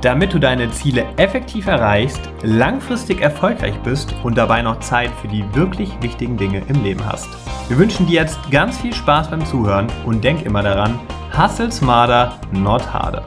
Damit du deine Ziele effektiv erreichst, langfristig erfolgreich bist und dabei noch Zeit für die wirklich wichtigen Dinge im Leben hast. Wir wünschen dir jetzt ganz viel Spaß beim Zuhören und denk immer daran, hustle smarter, not harder.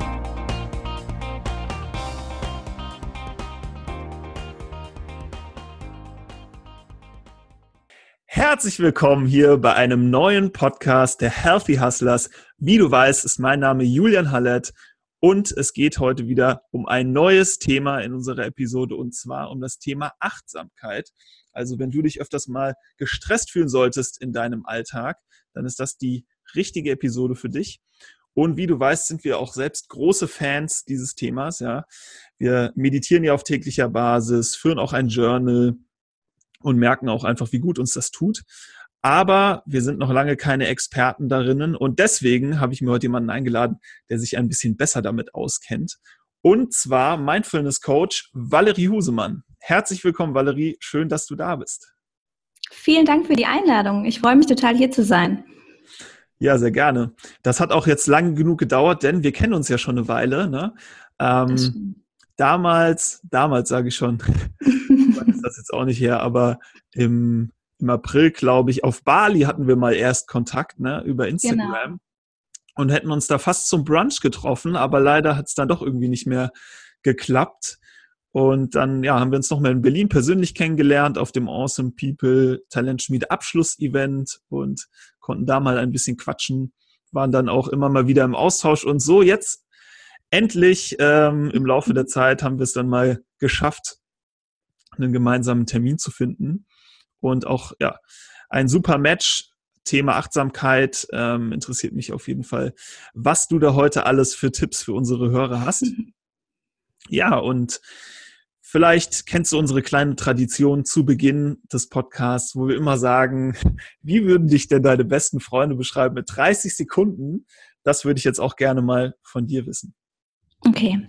Herzlich willkommen hier bei einem neuen Podcast der Healthy Hustlers. Wie du weißt, ist mein Name Julian Hallett und es geht heute wieder um ein neues Thema in unserer Episode und zwar um das Thema Achtsamkeit. Also wenn du dich öfters mal gestresst fühlen solltest in deinem Alltag, dann ist das die richtige Episode für dich. Und wie du weißt, sind wir auch selbst große Fans dieses Themas. Ja, wir meditieren ja auf täglicher Basis, führen auch ein Journal und merken auch einfach, wie gut uns das tut. Aber wir sind noch lange keine Experten darinnen und deswegen habe ich mir heute jemanden eingeladen, der sich ein bisschen besser damit auskennt. Und zwar Mindfulness Coach Valerie Husemann. Herzlich willkommen, Valerie. Schön, dass du da bist. Vielen Dank für die Einladung. Ich freue mich total, hier zu sein. Ja, sehr gerne. Das hat auch jetzt lange genug gedauert, denn wir kennen uns ja schon eine Weile. Ne? Ähm, damals, damals sage ich schon, ist das jetzt auch nicht her, aber im, im April, glaube ich, auf Bali hatten wir mal erst Kontakt ne, über Instagram. Genau. Und hätten uns da fast zum Brunch getroffen, aber leider hat es dann doch irgendwie nicht mehr geklappt. Und dann ja, haben wir uns nochmal in Berlin persönlich kennengelernt auf dem Awesome People Talent Schmiede Abschlussevent und konnten da mal ein bisschen quatschen, waren dann auch immer mal wieder im Austausch und so jetzt endlich ähm, im Laufe der Zeit haben wir es dann mal geschafft, einen gemeinsamen Termin zu finden und auch ja ein super Match. Thema Achtsamkeit ähm, interessiert mich auf jeden Fall, was du da heute alles für Tipps für unsere Hörer hast. Ja, und Vielleicht kennst du unsere kleine Tradition zu Beginn des Podcasts, wo wir immer sagen, wie würden dich denn deine besten Freunde beschreiben mit 30 Sekunden? Das würde ich jetzt auch gerne mal von dir wissen. Okay.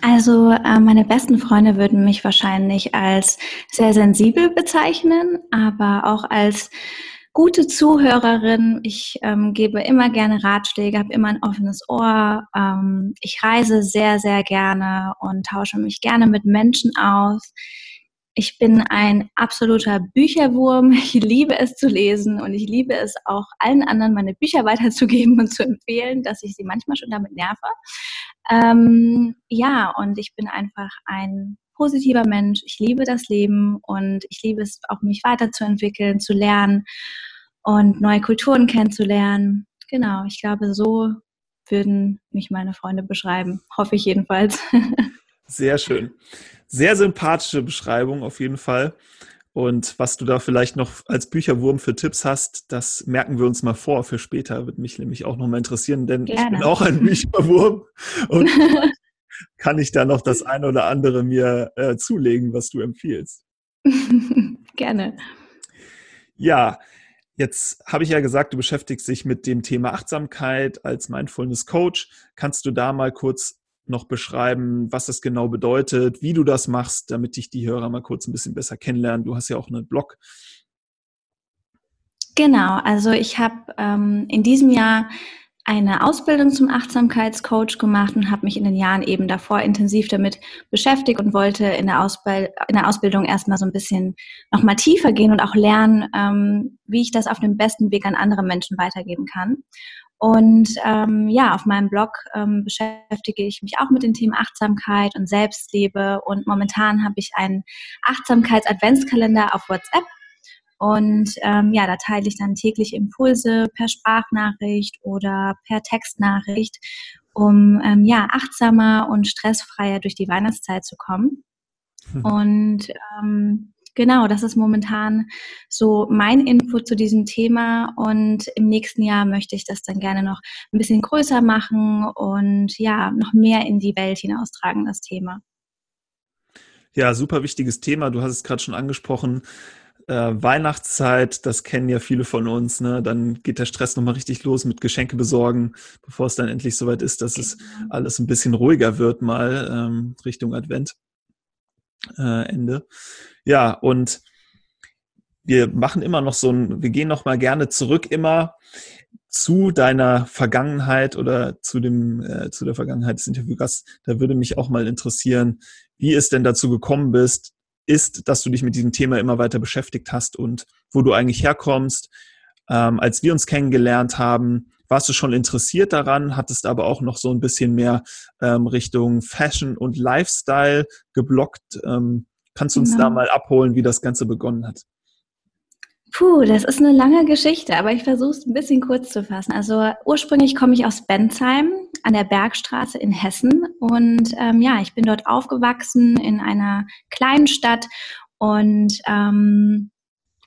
Also äh, meine besten Freunde würden mich wahrscheinlich als sehr sensibel bezeichnen, aber auch als gute Zuhörerin. Ich ähm, gebe immer gerne Ratschläge, habe immer ein offenes Ohr. Ähm, ich reise sehr, sehr gerne und tausche mich gerne mit Menschen aus. Ich bin ein absoluter Bücherwurm. Ich liebe es zu lesen und ich liebe es auch allen anderen meine Bücher weiterzugeben und zu empfehlen, dass ich sie manchmal schon damit nerve. Ähm, ja, und ich bin einfach ein positiver Mensch. Ich liebe das Leben und ich liebe es auch, mich weiterzuentwickeln, zu lernen und neue Kulturen kennenzulernen. Genau, ich glaube, so würden mich meine Freunde beschreiben. Hoffe ich jedenfalls. Sehr schön. Sehr sympathische Beschreibung auf jeden Fall. Und was du da vielleicht noch als Bücherwurm für Tipps hast, das merken wir uns mal vor für später. Würde mich nämlich auch nochmal interessieren, denn Gerne. ich bin auch ein Bücherwurm und kann ich da noch das eine oder andere mir äh, zulegen, was du empfiehlst. Gerne. Ja, jetzt habe ich ja gesagt, du beschäftigst dich mit dem Thema Achtsamkeit als Mindfulness Coach. Kannst du da mal kurz noch beschreiben, was das genau bedeutet, wie du das machst, damit dich die Hörer mal kurz ein bisschen besser kennenlernen? Du hast ja auch einen Blog. Genau, also ich habe ähm, in diesem Jahr eine Ausbildung zum Achtsamkeitscoach gemacht und habe mich in den Jahren eben davor intensiv damit beschäftigt und wollte in der, Ausbild in der Ausbildung erstmal so ein bisschen nochmal tiefer gehen und auch lernen, ähm, wie ich das auf dem besten Weg an andere Menschen weitergeben kann. Und ähm, ja, auf meinem Blog ähm, beschäftige ich mich auch mit den Themen Achtsamkeit und Selbstliebe. Und momentan habe ich einen Achtsamkeits-Adventskalender auf WhatsApp. Und ähm, ja, da teile ich dann täglich Impulse per Sprachnachricht oder per Textnachricht, um ähm, ja achtsamer und stressfreier durch die Weihnachtszeit zu kommen. Hm. Und ähm, Genau, das ist momentan so mein Input zu diesem Thema und im nächsten Jahr möchte ich das dann gerne noch ein bisschen größer machen und ja, noch mehr in die Welt hinaustragen, das Thema. Ja, super wichtiges Thema. Du hast es gerade schon angesprochen. äh, Weihnachtszeit, das kennen ja viele von uns, ne? Dann geht der Stress nochmal richtig los mit Geschenke besorgen, bevor es dann endlich soweit ist, dass es genau. alles ein bisschen ruhiger wird, mal ähm, Richtung Advent äh, Ende. Ja, und wir machen immer noch so ein, wir gehen noch mal gerne zurück immer zu deiner Vergangenheit oder zu dem äh, zu der Vergangenheit des Interviewgasts. Da würde mich auch mal interessieren, wie es denn dazu gekommen bist, ist, dass du dich mit diesem Thema immer weiter beschäftigt hast und wo du eigentlich herkommst. Ähm, als wir uns kennengelernt haben, warst du schon interessiert daran, hattest aber auch noch so ein bisschen mehr ähm, Richtung Fashion und Lifestyle geblockt. Ähm, kannst du uns genau. da mal abholen, wie das Ganze begonnen hat? Puh, das ist eine lange Geschichte, aber ich versuche es ein bisschen kurz zu fassen. Also ursprünglich komme ich aus Bensheim an der Bergstraße in Hessen und ähm, ja, ich bin dort aufgewachsen in einer kleinen Stadt und ähm,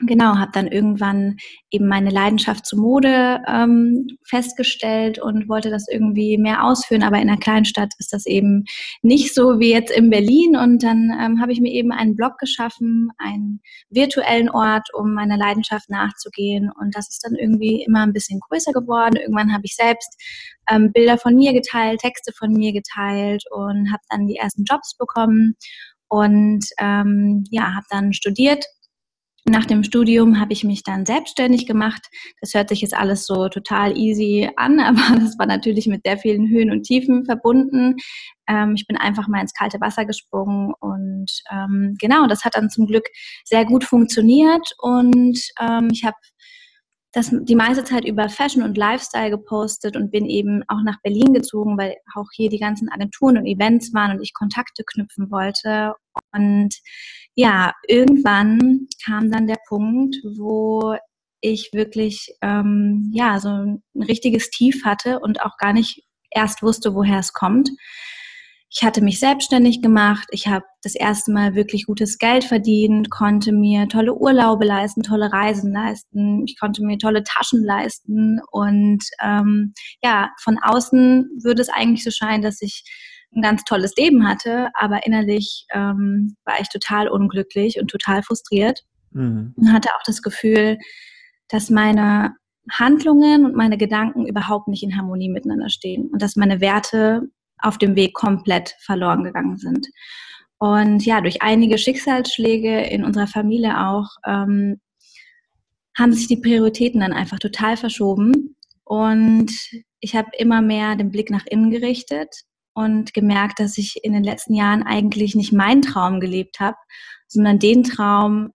Genau, habe dann irgendwann eben meine Leidenschaft zur Mode ähm, festgestellt und wollte das irgendwie mehr ausführen. Aber in einer kleinen Stadt ist das eben nicht so wie jetzt in Berlin. Und dann ähm, habe ich mir eben einen Blog geschaffen, einen virtuellen Ort, um meiner Leidenschaft nachzugehen. Und das ist dann irgendwie immer ein bisschen größer geworden. Irgendwann habe ich selbst ähm, Bilder von mir geteilt, Texte von mir geteilt und habe dann die ersten Jobs bekommen und ähm, ja, habe dann studiert nach dem Studium habe ich mich dann selbstständig gemacht. Das hört sich jetzt alles so total easy an, aber das war natürlich mit sehr vielen Höhen und Tiefen verbunden. Ähm, ich bin einfach mal ins kalte Wasser gesprungen und ähm, genau, das hat dann zum Glück sehr gut funktioniert und ähm, ich habe das die meiste Zeit über Fashion und Lifestyle gepostet und bin eben auch nach Berlin gezogen, weil auch hier die ganzen Agenturen und Events waren und ich Kontakte knüpfen wollte. Und ja, irgendwann kam dann der Punkt, wo ich wirklich ähm, ja so ein richtiges Tief hatte und auch gar nicht erst wusste, woher es kommt. Ich hatte mich selbstständig gemacht, ich habe das erste Mal wirklich gutes Geld verdient, konnte mir tolle Urlaube leisten, tolle Reisen leisten, ich konnte mir tolle Taschen leisten. Und ähm, ja, von außen würde es eigentlich so scheinen, dass ich ein ganz tolles Leben hatte, aber innerlich ähm, war ich total unglücklich und total frustriert. Mhm. und hatte auch das Gefühl, dass meine Handlungen und meine Gedanken überhaupt nicht in Harmonie miteinander stehen. Und dass meine Werte auf dem Weg komplett verloren gegangen sind. Und ja, durch einige Schicksalsschläge in unserer Familie auch ähm, haben sich die Prioritäten dann einfach total verschoben. Und ich habe immer mehr den Blick nach innen gerichtet und gemerkt, dass ich in den letzten Jahren eigentlich nicht meinen Traum gelebt habe, sondern den Traum,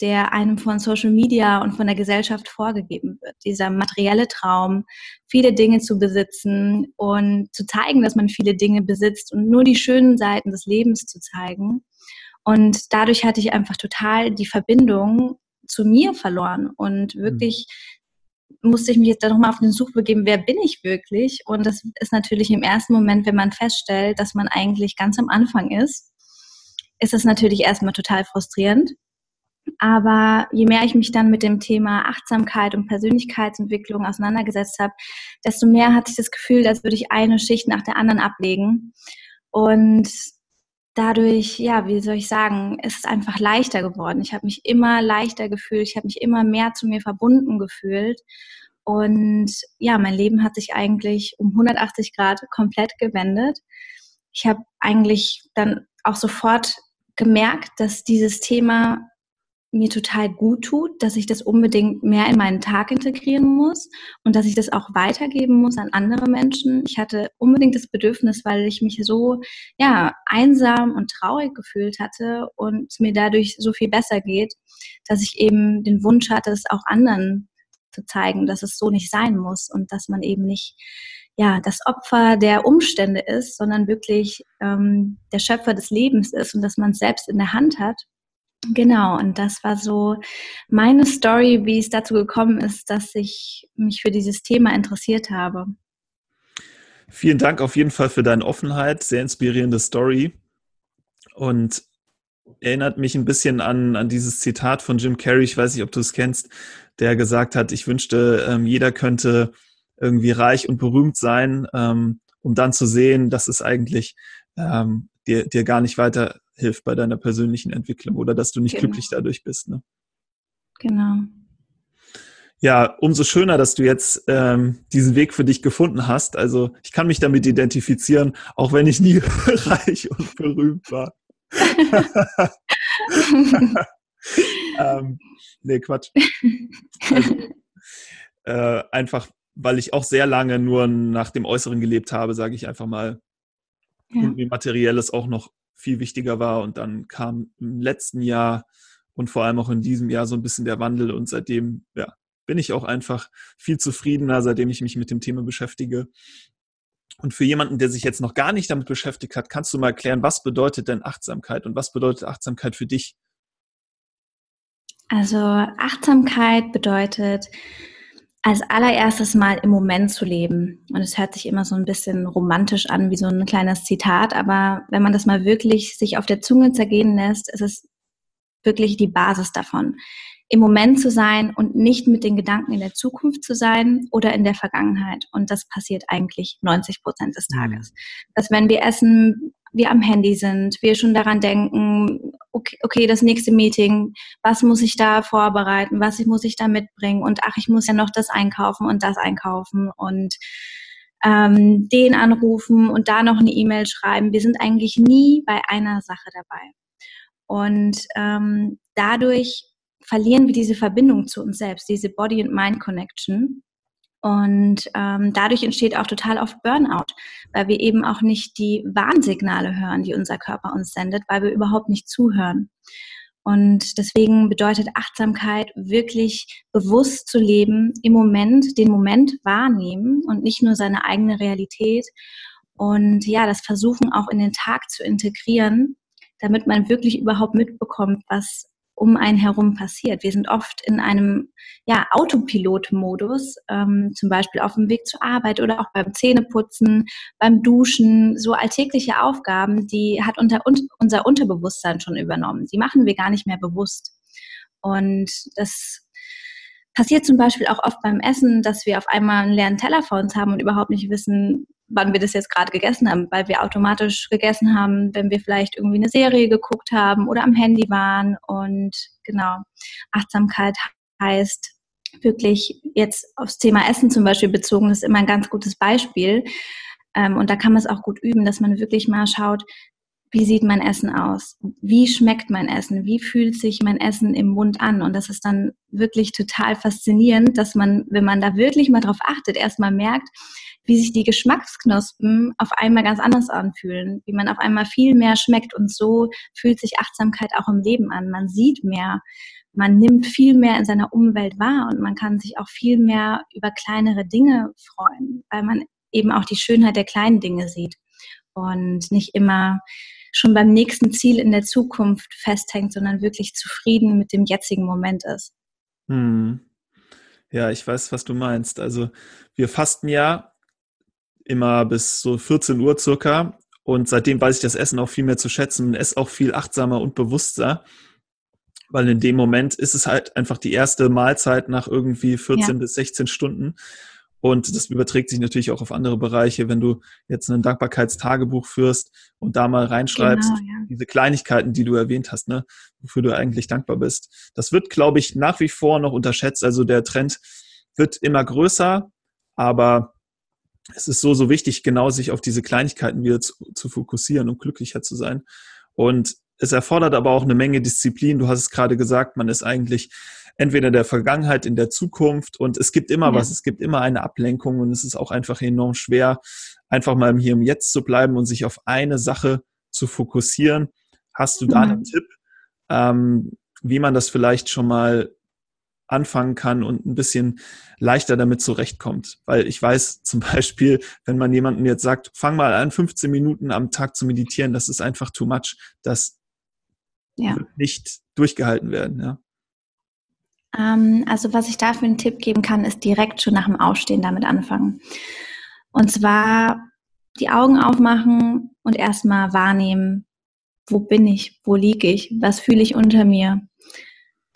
der einem von Social Media und von der Gesellschaft vorgegeben wird. Dieser materielle Traum, viele Dinge zu besitzen und zu zeigen, dass man viele Dinge besitzt und nur die schönen Seiten des Lebens zu zeigen. Und dadurch hatte ich einfach total die Verbindung zu mir verloren und wirklich musste ich mich jetzt da nochmal auf den Such begeben, wer bin ich wirklich? Und das ist natürlich im ersten Moment, wenn man feststellt, dass man eigentlich ganz am Anfang ist, ist es natürlich erstmal total frustrierend. Aber je mehr ich mich dann mit dem Thema Achtsamkeit und Persönlichkeitsentwicklung auseinandergesetzt habe, desto mehr hatte ich das Gefühl, als würde ich eine Schicht nach der anderen ablegen. Und dadurch, ja, wie soll ich sagen, ist es einfach leichter geworden. Ich habe mich immer leichter gefühlt, ich habe mich immer mehr zu mir verbunden gefühlt. Und ja, mein Leben hat sich eigentlich um 180 Grad komplett gewendet. Ich habe eigentlich dann auch sofort gemerkt, dass dieses Thema mir total gut tut, dass ich das unbedingt mehr in meinen Tag integrieren muss und dass ich das auch weitergeben muss an andere Menschen. Ich hatte unbedingt das Bedürfnis, weil ich mich so ja einsam und traurig gefühlt hatte und mir dadurch so viel besser geht, dass ich eben den Wunsch hatte, es auch anderen zu zeigen, dass es so nicht sein muss und dass man eben nicht ja das Opfer der Umstände ist, sondern wirklich ähm, der Schöpfer des Lebens ist und dass man es selbst in der Hand hat Genau, und das war so meine Story, wie es dazu gekommen ist, dass ich mich für dieses Thema interessiert habe. Vielen Dank auf jeden Fall für deine Offenheit, sehr inspirierende Story. Und erinnert mich ein bisschen an, an dieses Zitat von Jim Carrey, ich weiß nicht, ob du es kennst, der gesagt hat, ich wünschte, ähm, jeder könnte irgendwie reich und berühmt sein, ähm, um dann zu sehen, dass es eigentlich ähm, dir, dir gar nicht weiter hilft bei deiner persönlichen Entwicklung oder dass du nicht genau. glücklich dadurch bist. Ne? Genau. Ja, umso schöner, dass du jetzt ähm, diesen Weg für dich gefunden hast. Also ich kann mich damit identifizieren, auch wenn ich nie reich und berühmt war. ähm, nee, Quatsch. Also, äh, einfach, weil ich auch sehr lange nur nach dem Äußeren gelebt habe, sage ich einfach mal. Ja. Und mir Materielles auch noch viel wichtiger war. Und dann kam im letzten Jahr und vor allem auch in diesem Jahr so ein bisschen der Wandel. Und seitdem, ja, bin ich auch einfach viel zufriedener, seitdem ich mich mit dem Thema beschäftige. Und für jemanden, der sich jetzt noch gar nicht damit beschäftigt hat, kannst du mal erklären, was bedeutet denn Achtsamkeit und was bedeutet Achtsamkeit für dich? Also Achtsamkeit bedeutet als allererstes mal im Moment zu leben. Und es hört sich immer so ein bisschen romantisch an, wie so ein kleines Zitat, aber wenn man das mal wirklich sich auf der Zunge zergehen lässt, ist es wirklich die Basis davon im Moment zu sein und nicht mit den Gedanken in der Zukunft zu sein oder in der Vergangenheit. Und das passiert eigentlich 90 Prozent des mhm. Tages. Dass wenn wir essen, wir am Handy sind, wir schon daran denken, okay, okay, das nächste Meeting, was muss ich da vorbereiten, was muss ich da mitbringen und ach, ich muss ja noch das einkaufen und das einkaufen und ähm, den anrufen und da noch eine E-Mail schreiben. Wir sind eigentlich nie bei einer Sache dabei. Und ähm, dadurch verlieren wir diese Verbindung zu uns selbst, diese Body and Mind Connection. Und ähm, dadurch entsteht auch total oft Burnout, weil wir eben auch nicht die Warnsignale hören, die unser Körper uns sendet, weil wir überhaupt nicht zuhören. Und deswegen bedeutet Achtsamkeit wirklich bewusst zu leben, im Moment den Moment wahrnehmen und nicht nur seine eigene Realität. Und ja, das versuchen auch in den Tag zu integrieren, damit man wirklich überhaupt mitbekommt, was um einen herum passiert. Wir sind oft in einem ja, Autopilot-Modus, ähm, zum Beispiel auf dem Weg zur Arbeit oder auch beim Zähneputzen, beim Duschen, so alltägliche Aufgaben, die hat unter, un, unser Unterbewusstsein schon übernommen. Die machen wir gar nicht mehr bewusst. Und das passiert zum Beispiel auch oft beim Essen, dass wir auf einmal einen leeren Teller vor uns haben und überhaupt nicht wissen, wann wir das jetzt gerade gegessen haben, weil wir automatisch gegessen haben, wenn wir vielleicht irgendwie eine Serie geguckt haben oder am Handy waren. Und genau, Achtsamkeit heißt wirklich jetzt aufs Thema Essen zum Beispiel bezogen, ist immer ein ganz gutes Beispiel. Ähm, und da kann man es auch gut üben, dass man wirklich mal schaut, wie sieht mein Essen aus? Wie schmeckt mein Essen? Wie fühlt sich mein Essen im Mund an? Und das ist dann wirklich total faszinierend, dass man, wenn man da wirklich mal drauf achtet, erstmal merkt, wie sich die Geschmacksknospen auf einmal ganz anders anfühlen, wie man auf einmal viel mehr schmeckt und so fühlt sich Achtsamkeit auch im Leben an. Man sieht mehr, man nimmt viel mehr in seiner Umwelt wahr und man kann sich auch viel mehr über kleinere Dinge freuen, weil man eben auch die Schönheit der kleinen Dinge sieht und nicht immer schon beim nächsten Ziel in der Zukunft festhängt, sondern wirklich zufrieden mit dem jetzigen Moment ist. Hm. Ja, ich weiß, was du meinst. Also wir fasten ja immer bis so 14 Uhr circa. Und seitdem weiß ich das Essen auch viel mehr zu schätzen und esse auch viel achtsamer und bewusster. Weil in dem Moment ist es halt einfach die erste Mahlzeit nach irgendwie 14 ja. bis 16 Stunden. Und das überträgt sich natürlich auch auf andere Bereiche, wenn du jetzt ein Dankbarkeitstagebuch führst und da mal reinschreibst, genau, ja. diese Kleinigkeiten, die du erwähnt hast, ne, wofür du eigentlich dankbar bist. Das wird, glaube ich, nach wie vor noch unterschätzt. Also der Trend wird immer größer, aber es ist so, so wichtig, genau sich auf diese Kleinigkeiten wieder zu, zu fokussieren, um glücklicher zu sein. Und es erfordert aber auch eine Menge Disziplin. Du hast es gerade gesagt, man ist eigentlich entweder in der Vergangenheit, in der Zukunft und es gibt immer ja. was, es gibt immer eine Ablenkung und es ist auch einfach enorm schwer, einfach mal hier im Jetzt zu bleiben und sich auf eine Sache zu fokussieren. Hast du da mhm. einen Tipp, ähm, wie man das vielleicht schon mal anfangen kann und ein bisschen leichter damit zurechtkommt. Weil ich weiß zum Beispiel, wenn man jemandem jetzt sagt, fang mal an, 15 Minuten am Tag zu meditieren, das ist einfach too much. Das ja. wird nicht durchgehalten werden. Ja. Ähm, also was ich dafür einen Tipp geben kann, ist direkt schon nach dem Aufstehen damit anfangen. Und zwar die Augen aufmachen und erstmal wahrnehmen, wo bin ich, wo liege ich, was fühle ich unter mir,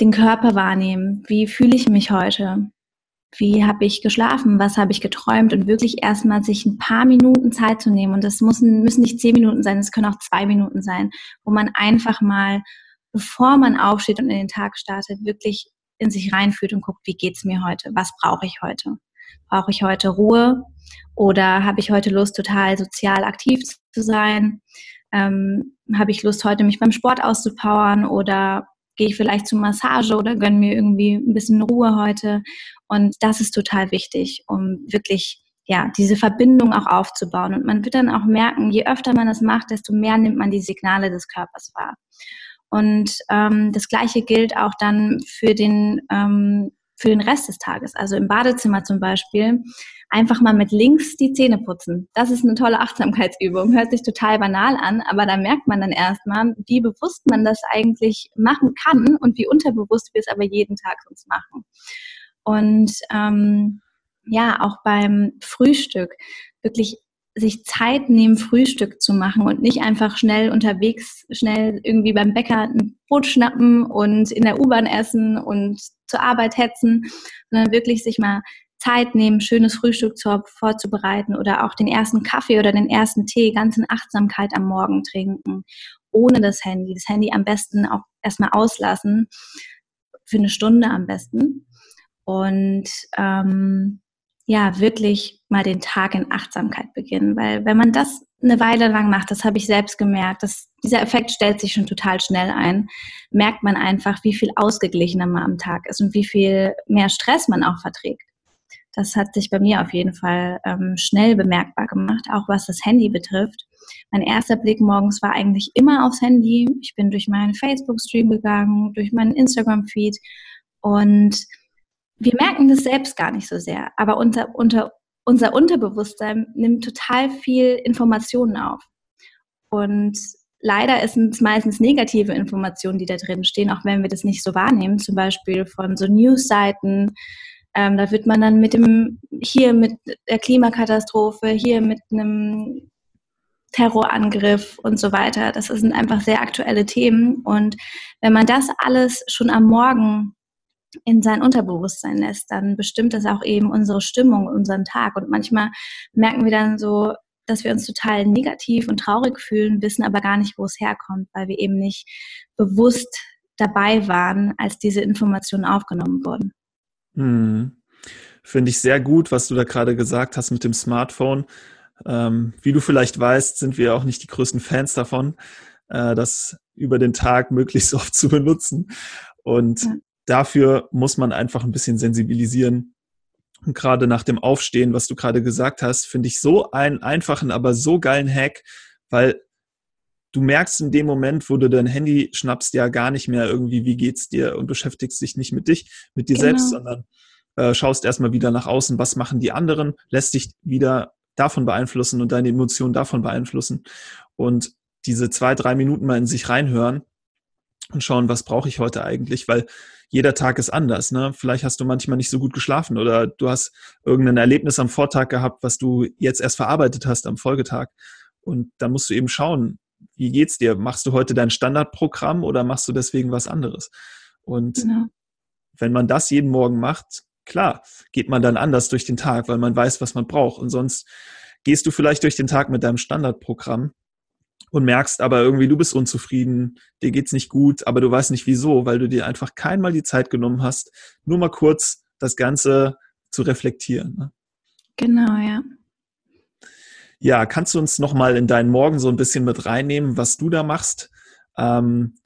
den Körper wahrnehmen. Wie fühle ich mich heute? Wie habe ich geschlafen? Was habe ich geträumt? Und wirklich erstmal sich ein paar Minuten Zeit zu nehmen. Und das müssen, müssen nicht zehn Minuten sein, es können auch zwei Minuten sein, wo man einfach mal, bevor man aufsteht und in den Tag startet, wirklich in sich reinfühlt und guckt, wie geht's mir heute? Was brauche ich heute? Brauche ich heute Ruhe oder habe ich heute Lust, total sozial aktiv zu sein? Ähm, habe ich Lust, heute mich beim Sport auszupowern oder gehe ich vielleicht zur Massage oder gönne mir irgendwie ein bisschen Ruhe heute? Und das ist total wichtig, um wirklich ja, diese Verbindung auch aufzubauen. Und man wird dann auch merken, je öfter man das macht, desto mehr nimmt man die Signale des Körpers wahr. Und ähm, das Gleiche gilt auch dann für den, ähm, für den Rest des Tages. Also im Badezimmer zum Beispiel einfach mal mit links die Zähne putzen. Das ist eine tolle Achtsamkeitsübung. Hört sich total banal an, aber da merkt man dann erstmal, wie bewusst man das eigentlich machen kann und wie unterbewusst wir es aber jeden Tag sonst machen. Und ähm, ja, auch beim Frühstück wirklich sich Zeit nehmen, Frühstück zu machen und nicht einfach schnell unterwegs, schnell irgendwie beim Bäcker ein Brot schnappen und in der U-Bahn essen und zur Arbeit hetzen, sondern wirklich sich mal Zeit nehmen, schönes Frühstück zu, vorzubereiten oder auch den ersten Kaffee oder den ersten Tee ganz in Achtsamkeit am Morgen trinken, ohne das Handy. Das Handy am besten auch erstmal auslassen, für eine Stunde am besten. Und ähm, ja, wirklich mal den Tag in Achtsamkeit beginnen. Weil wenn man das eine Weile lang macht, das habe ich selbst gemerkt, dass dieser Effekt stellt sich schon total schnell ein, merkt man einfach, wie viel ausgeglichener man am Tag ist und wie viel mehr Stress man auch verträgt. Das hat sich bei mir auf jeden Fall ähm, schnell bemerkbar gemacht, auch was das Handy betrifft. Mein erster Blick morgens war eigentlich immer aufs Handy. Ich bin durch meinen Facebook-Stream gegangen, durch meinen Instagram-Feed und wir merken das selbst gar nicht so sehr, aber unser, unter, unser Unterbewusstsein nimmt total viel Informationen auf. Und leider sind es meistens negative Informationen, die da drin stehen, auch wenn wir das nicht so wahrnehmen, zum Beispiel von so News-Seiten. Ähm, da wird man dann mit dem, hier mit der Klimakatastrophe, hier mit einem Terrorangriff und so weiter. Das sind einfach sehr aktuelle Themen. Und wenn man das alles schon am Morgen in sein Unterbewusstsein lässt, dann bestimmt das auch eben unsere Stimmung, unseren Tag. Und manchmal merken wir dann so, dass wir uns total negativ und traurig fühlen, wissen aber gar nicht, wo es herkommt, weil wir eben nicht bewusst dabei waren, als diese Informationen aufgenommen wurden. Hm. Finde ich sehr gut, was du da gerade gesagt hast mit dem Smartphone. Ähm, wie du vielleicht weißt, sind wir auch nicht die größten Fans davon, äh, das über den Tag möglichst oft zu benutzen. Und ja dafür muss man einfach ein bisschen sensibilisieren. Und gerade nach dem Aufstehen, was du gerade gesagt hast, finde ich so einen einfachen, aber so geilen Hack, weil du merkst in dem Moment, wo du dein Handy schnappst, ja gar nicht mehr irgendwie, wie geht's dir und beschäftigst dich nicht mit dich, mit dir genau. selbst, sondern äh, schaust erstmal wieder nach außen, was machen die anderen, lässt dich wieder davon beeinflussen und deine Emotionen davon beeinflussen. Und diese zwei, drei Minuten mal in sich reinhören und schauen, was brauche ich heute eigentlich, weil jeder Tag ist anders. Ne? Vielleicht hast du manchmal nicht so gut geschlafen oder du hast irgendein Erlebnis am Vortag gehabt, was du jetzt erst verarbeitet hast am Folgetag. Und dann musst du eben schauen, wie geht's dir? Machst du heute dein Standardprogramm oder machst du deswegen was anderes? Und genau. wenn man das jeden Morgen macht, klar, geht man dann anders durch den Tag, weil man weiß, was man braucht. Und sonst gehst du vielleicht durch den Tag mit deinem Standardprogramm und merkst aber irgendwie, du bist unzufrieden, dir geht's nicht gut, aber du weißt nicht wieso, weil du dir einfach keinmal die Zeit genommen hast, nur mal kurz das Ganze zu reflektieren. Ne? Genau, ja. Ja, kannst du uns nochmal in deinen Morgen so ein bisschen mit reinnehmen, was du da machst? Ähm,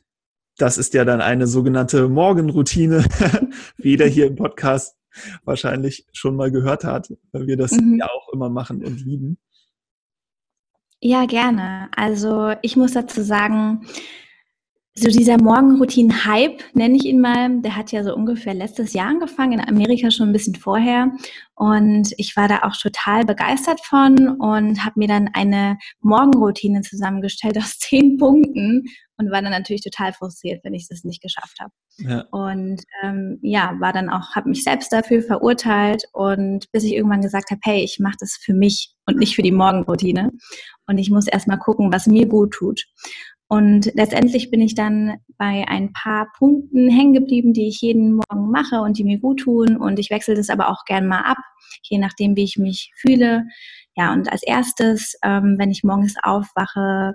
das ist ja dann eine sogenannte Morgenroutine, wie jeder hier im Podcast wahrscheinlich schon mal gehört hat, weil wir das mhm. ja auch immer machen und lieben. Ja, gerne. Also ich muss dazu sagen, so dieser Morgenroutinen-Hype, nenne ich ihn mal, der hat ja so ungefähr letztes Jahr angefangen, in Amerika schon ein bisschen vorher. Und ich war da auch total begeistert von und habe mir dann eine Morgenroutine zusammengestellt aus zehn Punkten und war dann natürlich total frustriert, wenn ich das nicht geschafft habe. Ja. Und ähm, ja, war dann auch, habe mich selbst dafür verurteilt und bis ich irgendwann gesagt habe, hey, ich mache das für mich und nicht für die Morgenroutine. Und ich muss erstmal gucken, was mir gut tut. Und letztendlich bin ich dann bei ein paar Punkten hängen geblieben, die ich jeden Morgen mache und die mir gut tun. Und ich wechsle das aber auch gern mal ab, je nachdem, wie ich mich fühle. Ja, und als erstes, ähm, wenn ich morgens aufwache,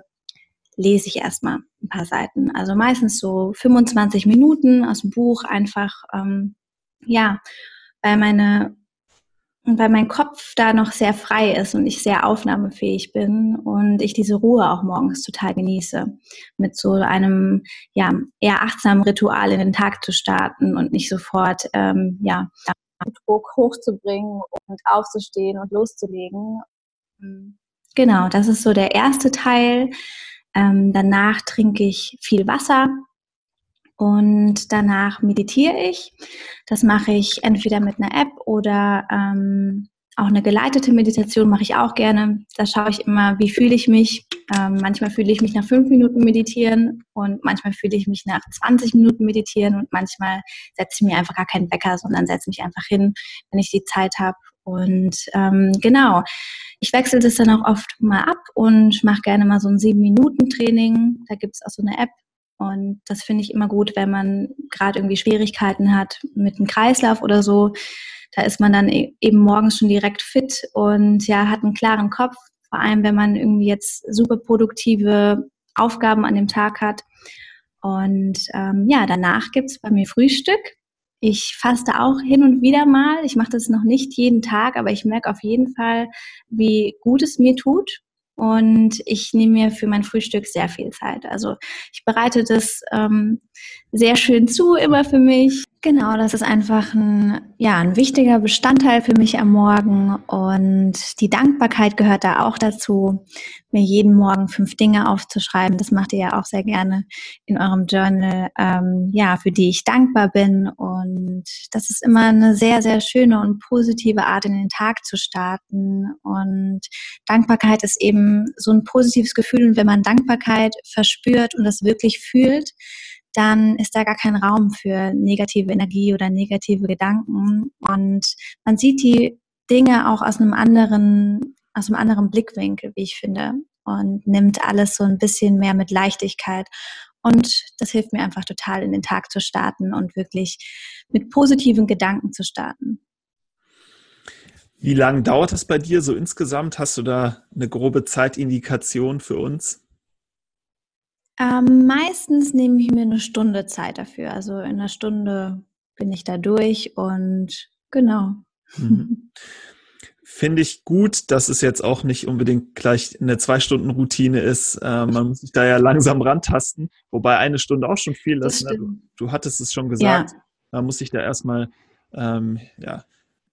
lese ich erstmal ein paar Seiten. Also meistens so 25 Minuten aus dem Buch einfach, ähm, ja, weil meine weil mein Kopf da noch sehr frei ist und ich sehr aufnahmefähig bin und ich diese Ruhe auch morgens total genieße, mit so einem ja eher achtsamen Ritual in den Tag zu starten und nicht sofort ähm, ja Druck hochzubringen und aufzustehen und loszulegen. Genau, das ist so der erste Teil. Ähm, danach trinke ich viel Wasser und danach meditiere ich. Das mache ich entweder mit einer App oder ähm, auch eine geleitete Meditation mache ich auch gerne. Da schaue ich immer, wie fühle ich mich. Ähm, manchmal fühle ich mich nach fünf Minuten meditieren und manchmal fühle ich mich nach 20 Minuten meditieren und manchmal setze ich mir einfach gar keinen Wecker, sondern setze mich einfach hin, wenn ich die Zeit habe. Und ähm, genau, ich wechsle das dann auch oft mal ab und mache gerne mal so ein sieben Minuten Training. Da gibt es auch so eine App, und das finde ich immer gut, wenn man gerade irgendwie Schwierigkeiten hat mit dem Kreislauf oder so. Da ist man dann e-, eben morgens schon direkt fit und ja, hat einen klaren Kopf. Vor allem, wenn man irgendwie jetzt super produktive Aufgaben an dem Tag hat. Und ähm, ja, danach gibt es bei mir Frühstück. Ich faste auch hin und wieder mal. Ich mache das noch nicht jeden Tag, aber ich merke auf jeden Fall, wie gut es mir tut. Und ich nehme mir für mein Frühstück sehr viel Zeit. Also ich bereite das ähm, sehr schön zu, immer für mich. Genau, das ist einfach ein, ja, ein wichtiger Bestandteil für mich am Morgen und die Dankbarkeit gehört da auch dazu, mir jeden Morgen fünf Dinge aufzuschreiben. Das macht ihr ja auch sehr gerne in eurem Journal, ähm, ja, für die ich dankbar bin und das ist immer eine sehr, sehr schöne und positive Art, in den Tag zu starten und Dankbarkeit ist eben so ein positives Gefühl und wenn man Dankbarkeit verspürt und das wirklich fühlt, dann ist da gar kein Raum für negative Energie oder negative Gedanken. Und man sieht die Dinge auch aus einem anderen, aus einem anderen Blickwinkel, wie ich finde, und nimmt alles so ein bisschen mehr mit Leichtigkeit. Und das hilft mir einfach total, in den Tag zu starten und wirklich mit positiven Gedanken zu starten. Wie lange dauert das bei dir so insgesamt? Hast du da eine grobe Zeitindikation für uns? Ähm, meistens nehme ich mir eine Stunde Zeit dafür. Also in einer Stunde bin ich da durch und genau. Mhm. Finde ich gut, dass es jetzt auch nicht unbedingt gleich eine Zwei-Stunden-Routine ist. Äh, man muss sich da ja langsam rantasten, wobei eine Stunde auch schon viel ist. Ne? Du, du, hattest es schon gesagt. Ja. Man muss sich da erstmal ähm, ja,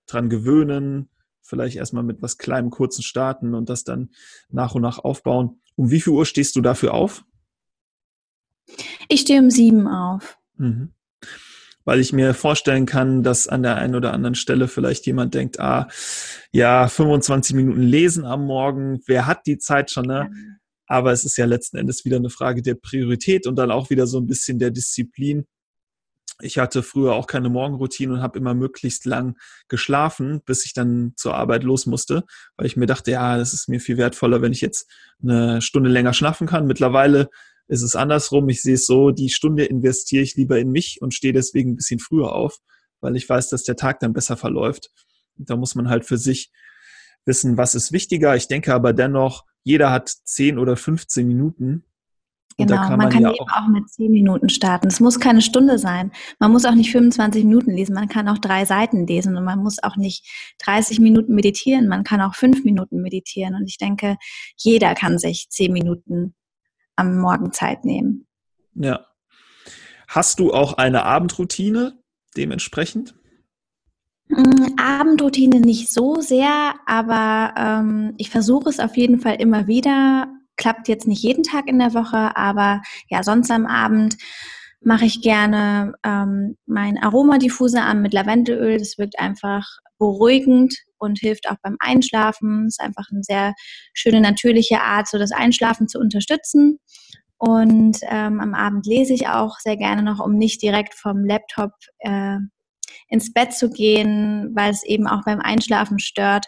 dran gewöhnen, vielleicht erstmal mit was Kleinem, kurzen starten und das dann nach und nach aufbauen. Um wie viel Uhr stehst du dafür auf? Ich stehe um sieben auf. Mhm. Weil ich mir vorstellen kann, dass an der einen oder anderen Stelle vielleicht jemand denkt, ah, ja, 25 Minuten lesen am Morgen, wer hat die Zeit schon, ne? Aber es ist ja letzten Endes wieder eine Frage der Priorität und dann auch wieder so ein bisschen der Disziplin. Ich hatte früher auch keine Morgenroutine und habe immer möglichst lang geschlafen, bis ich dann zur Arbeit los musste, weil ich mir dachte, ja, das ist mir viel wertvoller, wenn ich jetzt eine Stunde länger schlafen kann. Mittlerweile ist es andersrum. Ich sehe es so, die Stunde investiere ich lieber in mich und stehe deswegen ein bisschen früher auf, weil ich weiß, dass der Tag dann besser verläuft. da muss man halt für sich wissen, was ist wichtiger. Ich denke aber dennoch, jeder hat 10 oder 15 Minuten. Genau, kann man, man, kann ja eben auch, auch mit 10 Minuten starten. Es muss keine Stunde sein. Man muss auch nicht 25 Minuten lesen. Man kann auch drei Seiten lesen und man muss auch nicht 30 Minuten meditieren. Man kann auch fünf Minuten meditieren. Und ich denke, jeder kann sich 10 Minuten am Morgen Zeit nehmen. Ja. Hast du auch eine Abendroutine dementsprechend? Mm, Abendroutine nicht so sehr, aber ähm, ich versuche es auf jeden Fall immer wieder. Klappt jetzt nicht jeden Tag in der Woche, aber ja, sonst am Abend mache ich gerne ähm, mein Aromadiffuser an mit Lavendelöl. Das wirkt einfach beruhigend und hilft auch beim Einschlafen. Ist einfach eine sehr schöne natürliche Art, so das Einschlafen zu unterstützen. Und ähm, am Abend lese ich auch sehr gerne noch, um nicht direkt vom Laptop äh, ins Bett zu gehen, weil es eben auch beim Einschlafen stört.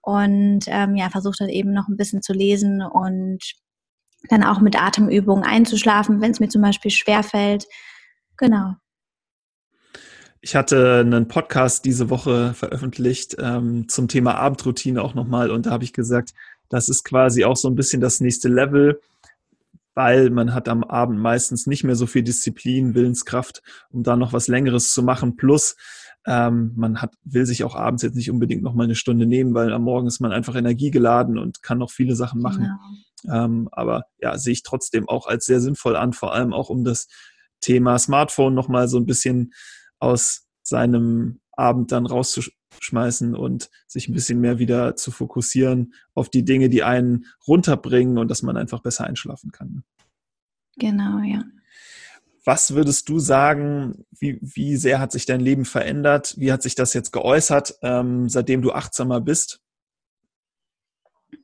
Und ähm, ja, versuche dann eben noch ein bisschen zu lesen und dann auch mit Atemübungen einzuschlafen, wenn es mir zum Beispiel schwerfällt. Genau. Ich hatte einen Podcast diese Woche veröffentlicht ähm, zum Thema Abendroutine auch nochmal und da habe ich gesagt, das ist quasi auch so ein bisschen das nächste Level. weil man hat am Abend meistens nicht mehr so viel Disziplin, Willenskraft, um da noch was Längeres zu machen. Plus ähm, man hat, will sich auch abends jetzt nicht unbedingt noch mal eine Stunde nehmen, weil am Morgen ist man einfach energiegeladen und kann noch viele Sachen machen. Genau. Ähm, aber ja, sehe ich trotzdem auch als sehr sinnvoll an, vor allem auch um das Thema Smartphone noch mal so ein bisschen aus seinem Abend dann rauszuschmeißen und sich ein bisschen mehr wieder zu fokussieren auf die Dinge, die einen runterbringen und dass man einfach besser einschlafen kann. Genau, ja. Was würdest du sagen, wie, wie sehr hat sich dein Leben verändert? Wie hat sich das jetzt geäußert, ähm, seitdem du achtsamer bist?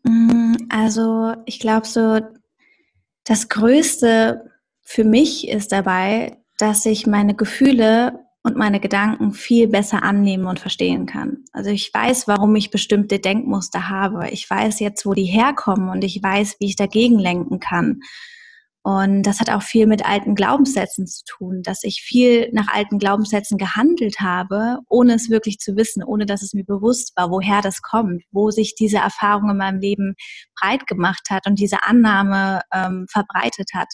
Mm, also ich glaube so, das Größte für mich ist dabei, dass ich meine Gefühle und meine Gedanken viel besser annehmen und verstehen kann. Also ich weiß, warum ich bestimmte Denkmuster habe. Ich weiß jetzt, wo die herkommen und ich weiß, wie ich dagegen lenken kann. Und das hat auch viel mit alten Glaubenssätzen zu tun, dass ich viel nach alten Glaubenssätzen gehandelt habe, ohne es wirklich zu wissen, ohne dass es mir bewusst war, woher das kommt, wo sich diese Erfahrung in meinem Leben breit gemacht hat und diese Annahme ähm, verbreitet hat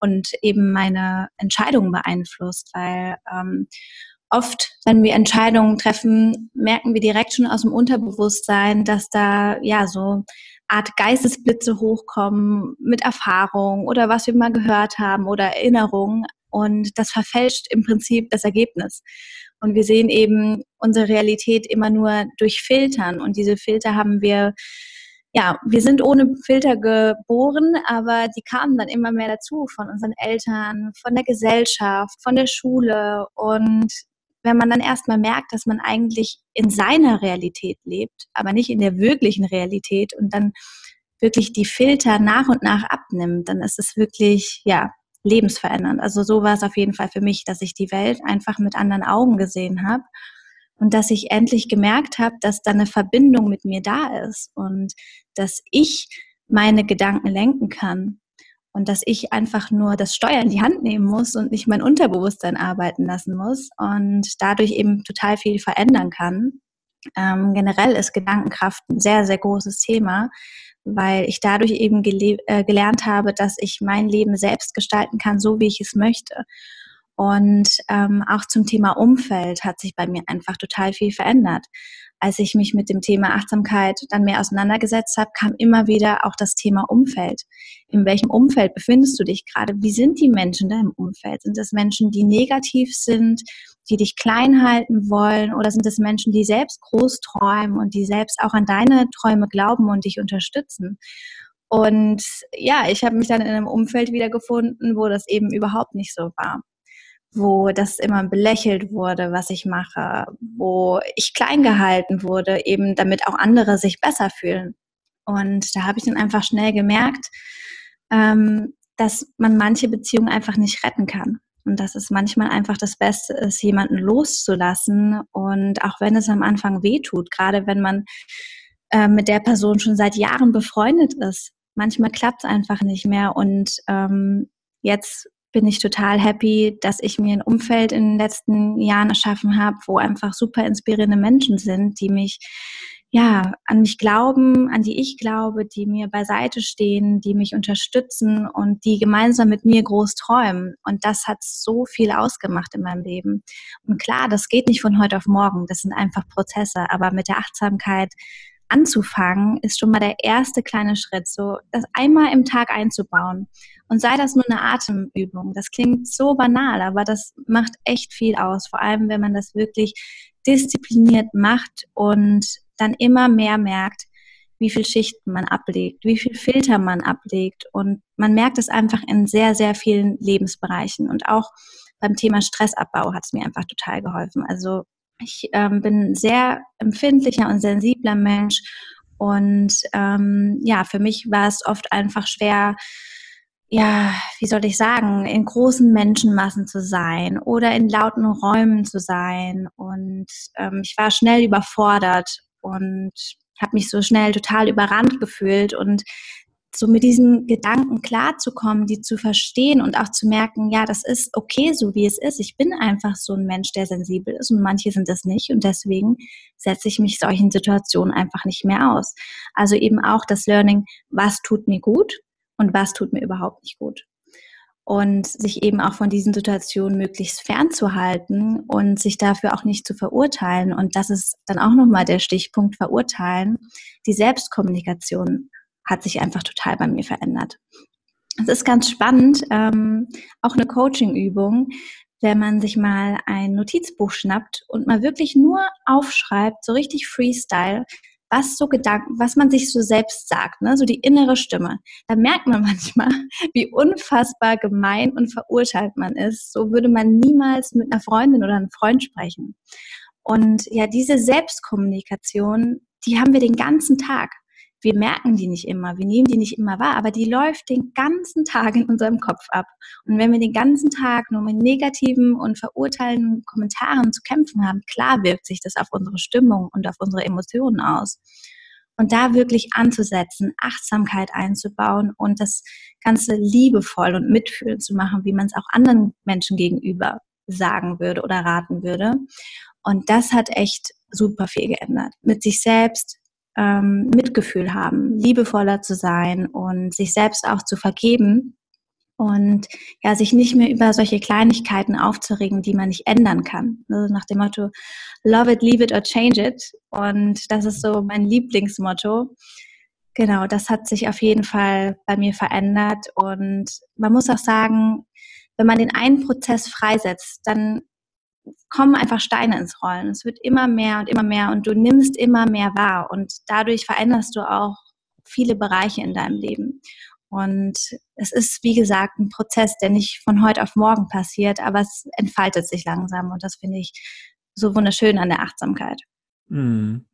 und eben meine Entscheidungen beeinflusst, weil ähm, oft, wenn wir Entscheidungen treffen, merken wir direkt schon aus dem Unterbewusstsein, dass da ja so Art Geistesblitze hochkommen mit Erfahrung oder was wir mal gehört haben oder Erinnerungen und das verfälscht im Prinzip das Ergebnis. Und wir sehen eben unsere Realität immer nur durch Filtern und diese Filter haben wir ja, wir sind ohne Filter geboren, aber die kamen dann immer mehr dazu von unseren Eltern, von der Gesellschaft, von der Schule. Und wenn man dann erstmal merkt, dass man eigentlich in seiner Realität lebt, aber nicht in der wirklichen Realität und dann wirklich die Filter nach und nach abnimmt, dann ist es wirklich, ja, lebensverändernd. Also so war es auf jeden Fall für mich, dass ich die Welt einfach mit anderen Augen gesehen habe und dass ich endlich gemerkt habe, dass da eine Verbindung mit mir da ist und dass ich meine Gedanken lenken kann und dass ich einfach nur das Steuer in die Hand nehmen muss und nicht mein Unterbewusstsein arbeiten lassen muss und dadurch eben total viel verändern kann. Ähm, generell ist Gedankenkraft ein sehr, sehr großes Thema, weil ich dadurch eben äh, gelernt habe, dass ich mein Leben selbst gestalten kann, so wie ich es möchte. Und ähm, auch zum Thema Umfeld hat sich bei mir einfach total viel verändert. Als ich mich mit dem Thema Achtsamkeit dann mehr auseinandergesetzt habe, kam immer wieder auch das Thema Umfeld. In welchem Umfeld befindest du dich gerade? Wie sind die Menschen da im Umfeld? Sind es Menschen, die negativ sind, die dich klein halten wollen? Oder sind es Menschen, die selbst groß träumen und die selbst auch an deine Träume glauben und dich unterstützen? Und ja, ich habe mich dann in einem Umfeld wiedergefunden, wo das eben überhaupt nicht so war wo das immer belächelt wurde, was ich mache, wo ich klein gehalten wurde, eben damit auch andere sich besser fühlen. Und da habe ich dann einfach schnell gemerkt, ähm, dass man manche Beziehungen einfach nicht retten kann. Und dass es manchmal einfach das Beste ist, jemanden loszulassen. Und auch wenn es am Anfang weh tut, gerade wenn man äh, mit der Person schon seit Jahren befreundet ist, manchmal klappt es einfach nicht mehr. Und ähm, jetzt bin ich total happy, dass ich mir ein Umfeld in den letzten Jahren erschaffen habe, wo einfach super inspirierende Menschen sind, die mich ja, an mich glauben, an die ich glaube, die mir beiseite stehen, die mich unterstützen und die gemeinsam mit mir groß träumen. Und das hat so viel ausgemacht in meinem Leben. Und klar, das geht nicht von heute auf morgen. Das sind einfach Prozesse. Aber mit der Achtsamkeit anzufangen, ist schon mal der erste kleine Schritt, so das einmal im Tag einzubauen. Und sei das nur eine Atemübung. Das klingt so banal, aber das macht echt viel aus. Vor allem, wenn man das wirklich diszipliniert macht und dann immer mehr merkt, wie viel Schichten man ablegt, wie viel Filter man ablegt. Und man merkt es einfach in sehr, sehr vielen Lebensbereichen. Und auch beim Thema Stressabbau hat es mir einfach total geholfen. Also ich ähm, bin sehr empfindlicher und sensibler Mensch. Und ähm, ja, für mich war es oft einfach schwer, ja, wie soll ich sagen, in großen Menschenmassen zu sein oder in lauten Räumen zu sein. Und ähm, ich war schnell überfordert und habe mich so schnell total überrannt gefühlt und so mit diesen Gedanken klarzukommen, die zu verstehen und auch zu merken, ja, das ist okay, so wie es ist. Ich bin einfach so ein Mensch, der sensibel ist und manche sind es nicht und deswegen setze ich mich solchen Situationen einfach nicht mehr aus. Also eben auch das Learning, was tut mir gut und was tut mir überhaupt nicht gut. Und sich eben auch von diesen Situationen möglichst fernzuhalten und sich dafür auch nicht zu verurteilen. Und das ist dann auch nochmal der Stichpunkt verurteilen. Die Selbstkommunikation hat sich einfach total bei mir verändert. Es ist ganz spannend, ähm, auch eine Coaching-Übung, wenn man sich mal ein Notizbuch schnappt und mal wirklich nur aufschreibt, so richtig Freestyle, was so Gedanken, was man sich so selbst sagt, ne? so die innere Stimme. Da merkt man manchmal, wie unfassbar gemein und verurteilt man ist. So würde man niemals mit einer Freundin oder einem Freund sprechen. Und ja, diese Selbstkommunikation, die haben wir den ganzen Tag wir merken die nicht immer, wir nehmen die nicht immer wahr, aber die läuft den ganzen Tag in unserem Kopf ab. Und wenn wir den ganzen Tag nur mit negativen und verurteilenden Kommentaren zu kämpfen haben, klar wirkt sich das auf unsere Stimmung und auf unsere Emotionen aus. Und da wirklich anzusetzen, Achtsamkeit einzubauen und das Ganze liebevoll und mitfühlend zu machen, wie man es auch anderen Menschen gegenüber sagen würde oder raten würde. Und das hat echt super viel geändert. Mit sich selbst, ähm, Mitgefühl haben, liebevoller zu sein und sich selbst auch zu vergeben und ja, sich nicht mehr über solche Kleinigkeiten aufzuregen, die man nicht ändern kann. Also nach dem Motto, love it, leave it or change it. Und das ist so mein Lieblingsmotto. Genau, das hat sich auf jeden Fall bei mir verändert. Und man muss auch sagen, wenn man den einen Prozess freisetzt, dann kommen einfach Steine ins Rollen. Es wird immer mehr und immer mehr und du nimmst immer mehr wahr und dadurch veränderst du auch viele Bereiche in deinem Leben. Und es ist, wie gesagt, ein Prozess, der nicht von heute auf morgen passiert, aber es entfaltet sich langsam und das finde ich so wunderschön an der Achtsamkeit. Mhm.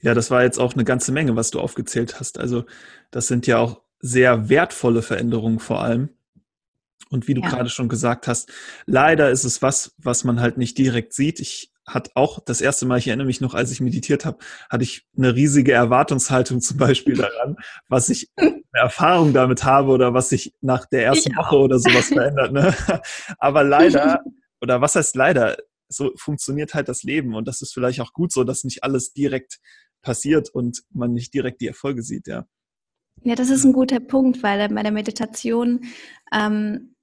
Ja, das war jetzt auch eine ganze Menge, was du aufgezählt hast. Also das sind ja auch sehr wertvolle Veränderungen vor allem. Und wie du ja. gerade schon gesagt hast, leider ist es was, was man halt nicht direkt sieht. Ich hatte auch das erste Mal, ich erinnere mich noch, als ich meditiert habe, hatte ich eine riesige Erwartungshaltung zum Beispiel daran, was ich eine Erfahrung damit habe oder was sich nach der ersten ich Woche auch. oder sowas verändert. Ne? Aber leider, oder was heißt leider, so funktioniert halt das Leben und das ist vielleicht auch gut so, dass nicht alles direkt passiert und man nicht direkt die Erfolge sieht, ja. Ja, das ist ein guter Punkt, weil bei der Meditation ähm,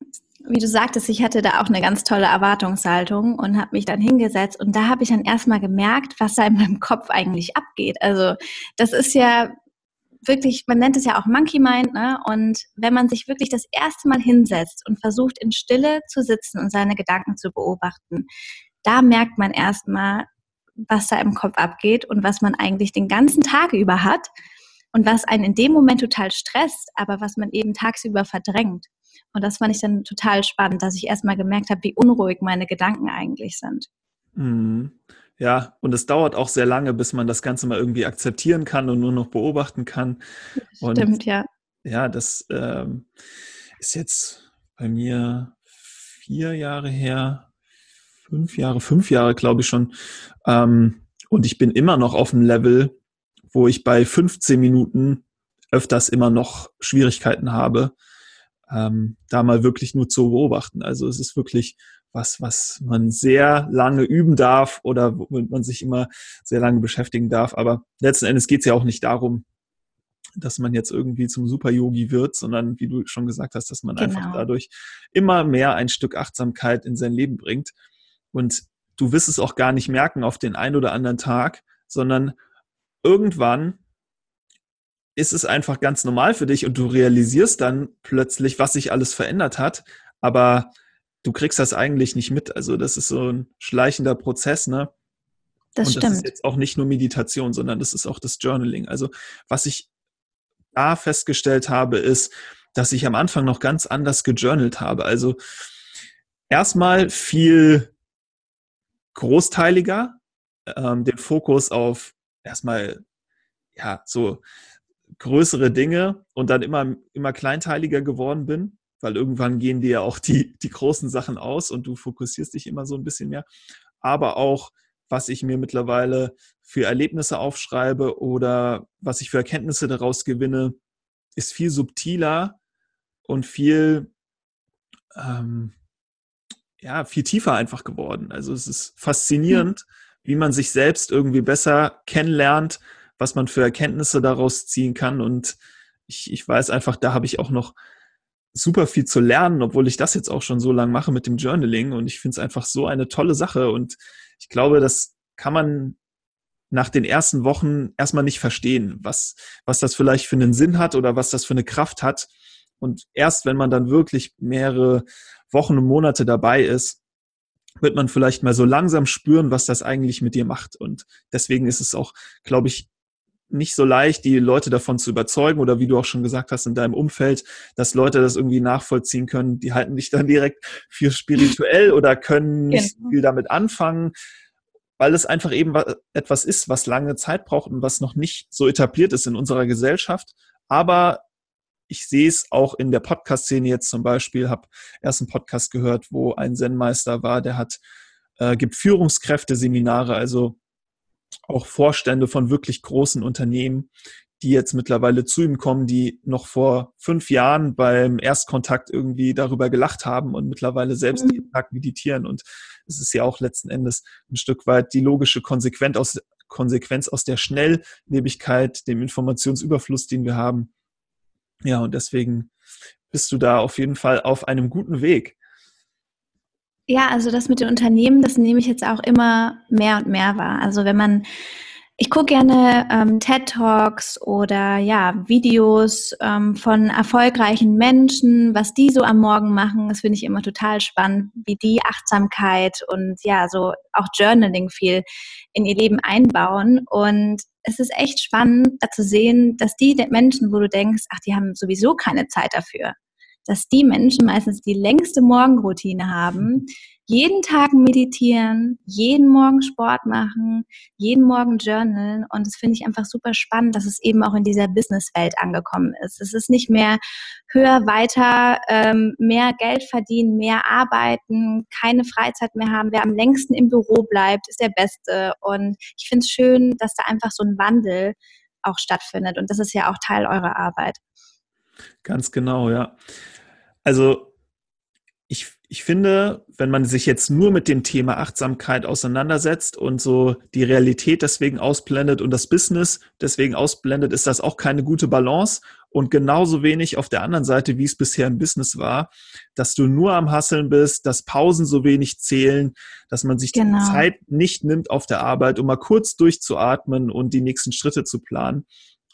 wie du sagtest, ich hatte da auch eine ganz tolle Erwartungshaltung und habe mich dann hingesetzt und da habe ich dann erstmal gemerkt, was da in meinem Kopf eigentlich abgeht. Also das ist ja wirklich, man nennt es ja auch Monkey Mind, ne? Und wenn man sich wirklich das erste Mal hinsetzt und versucht in Stille zu sitzen und seine Gedanken zu beobachten, da merkt man erstmal, was da im Kopf abgeht und was man eigentlich den ganzen Tag über hat und was einen in dem Moment total stresst, aber was man eben tagsüber verdrängt. Und das fand ich dann total spannend, dass ich erstmal gemerkt habe, wie unruhig meine Gedanken eigentlich sind. Mhm. Ja, und es dauert auch sehr lange, bis man das Ganze mal irgendwie akzeptieren kann und nur noch beobachten kann. Und Stimmt, ja. Ja, das ähm, ist jetzt bei mir vier Jahre her, fünf Jahre, fünf Jahre, glaube ich schon. Ähm, und ich bin immer noch auf dem Level, wo ich bei 15 Minuten öfters immer noch Schwierigkeiten habe, ähm, da mal wirklich nur zu beobachten. Also es ist wirklich was, was man sehr lange üben darf oder womit man sich immer sehr lange beschäftigen darf. Aber letzten Endes geht es ja auch nicht darum, dass man jetzt irgendwie zum Super-Yogi wird, sondern wie du schon gesagt hast, dass man genau. einfach dadurch immer mehr ein Stück Achtsamkeit in sein Leben bringt. Und du wirst es auch gar nicht merken auf den einen oder anderen Tag, sondern irgendwann ist es einfach ganz normal für dich und du realisierst dann plötzlich, was sich alles verändert hat, aber du kriegst das eigentlich nicht mit. Also das ist so ein schleichender Prozess, ne? Das und stimmt. Das ist jetzt auch nicht nur Meditation, sondern das ist auch das Journaling. Also was ich da festgestellt habe, ist, dass ich am Anfang noch ganz anders gejournalt habe. Also erstmal viel großteiliger, ähm, den Fokus auf erstmal ja so größere Dinge und dann immer, immer kleinteiliger geworden bin, weil irgendwann gehen dir ja auch die, die großen Sachen aus und du fokussierst dich immer so ein bisschen mehr. Aber auch, was ich mir mittlerweile für Erlebnisse aufschreibe oder was ich für Erkenntnisse daraus gewinne, ist viel subtiler und viel, ähm, ja, viel tiefer einfach geworden. Also es ist faszinierend, mhm. Wie man sich selbst irgendwie besser kennenlernt, was man für Erkenntnisse daraus ziehen kann. Und ich, ich weiß einfach, da habe ich auch noch super viel zu lernen, obwohl ich das jetzt auch schon so lange mache mit dem Journaling. Und ich finde es einfach so eine tolle Sache. Und ich glaube, das kann man nach den ersten Wochen erstmal nicht verstehen, was, was das vielleicht für einen Sinn hat oder was das für eine Kraft hat. Und erst wenn man dann wirklich mehrere Wochen und Monate dabei ist, wird man vielleicht mal so langsam spüren, was das eigentlich mit dir macht. Und deswegen ist es auch, glaube ich, nicht so leicht, die Leute davon zu überzeugen oder wie du auch schon gesagt hast in deinem Umfeld, dass Leute das irgendwie nachvollziehen können. Die halten dich dann direkt für spirituell oder können nicht genau. viel damit anfangen, weil es einfach eben etwas ist, was lange Zeit braucht und was noch nicht so etabliert ist in unserer Gesellschaft. Aber ich sehe es auch in der Podcast-Szene jetzt zum Beispiel, habe erst einen Podcast gehört, wo ein Zen-Meister war, der hat, äh, gibt Führungskräfte-Seminare, also auch Vorstände von wirklich großen Unternehmen, die jetzt mittlerweile zu ihm kommen, die noch vor fünf Jahren beim Erstkontakt irgendwie darüber gelacht haben und mittlerweile selbst mhm. jeden Tag meditieren. Und es ist ja auch letzten Endes ein Stück weit die logische Konsequenz aus, Konsequenz aus der Schnelllebigkeit, dem Informationsüberfluss, den wir haben. Ja, und deswegen bist du da auf jeden Fall auf einem guten Weg. Ja, also das mit den Unternehmen, das nehme ich jetzt auch immer mehr und mehr wahr. Also wenn man, ich gucke gerne ähm, TED Talks oder ja Videos ähm, von erfolgreichen Menschen, was die so am Morgen machen. Das finde ich immer total spannend, wie die Achtsamkeit und ja so auch Journaling viel in ihr Leben einbauen. Und es ist echt spannend da zu sehen, dass die Menschen, wo du denkst, ach, die haben sowieso keine Zeit dafür dass die Menschen meistens die längste Morgenroutine haben, jeden Tag meditieren, jeden Morgen Sport machen, jeden Morgen journalen. Und das finde ich einfach super spannend, dass es eben auch in dieser Businesswelt angekommen ist. Es ist nicht mehr höher, weiter, ähm, mehr Geld verdienen, mehr arbeiten, keine Freizeit mehr haben. Wer am längsten im Büro bleibt, ist der Beste. Und ich finde es schön, dass da einfach so ein Wandel auch stattfindet. Und das ist ja auch Teil eurer Arbeit. Ganz genau, ja. Also ich, finde, wenn man sich jetzt nur mit dem Thema Achtsamkeit auseinandersetzt und so die Realität deswegen ausblendet und das Business deswegen ausblendet, ist das auch keine gute Balance und genauso wenig auf der anderen Seite, wie es bisher im Business war, dass du nur am Hasseln bist, dass Pausen so wenig zählen, dass man sich genau. die Zeit nicht nimmt auf der Arbeit, um mal kurz durchzuatmen und die nächsten Schritte zu planen.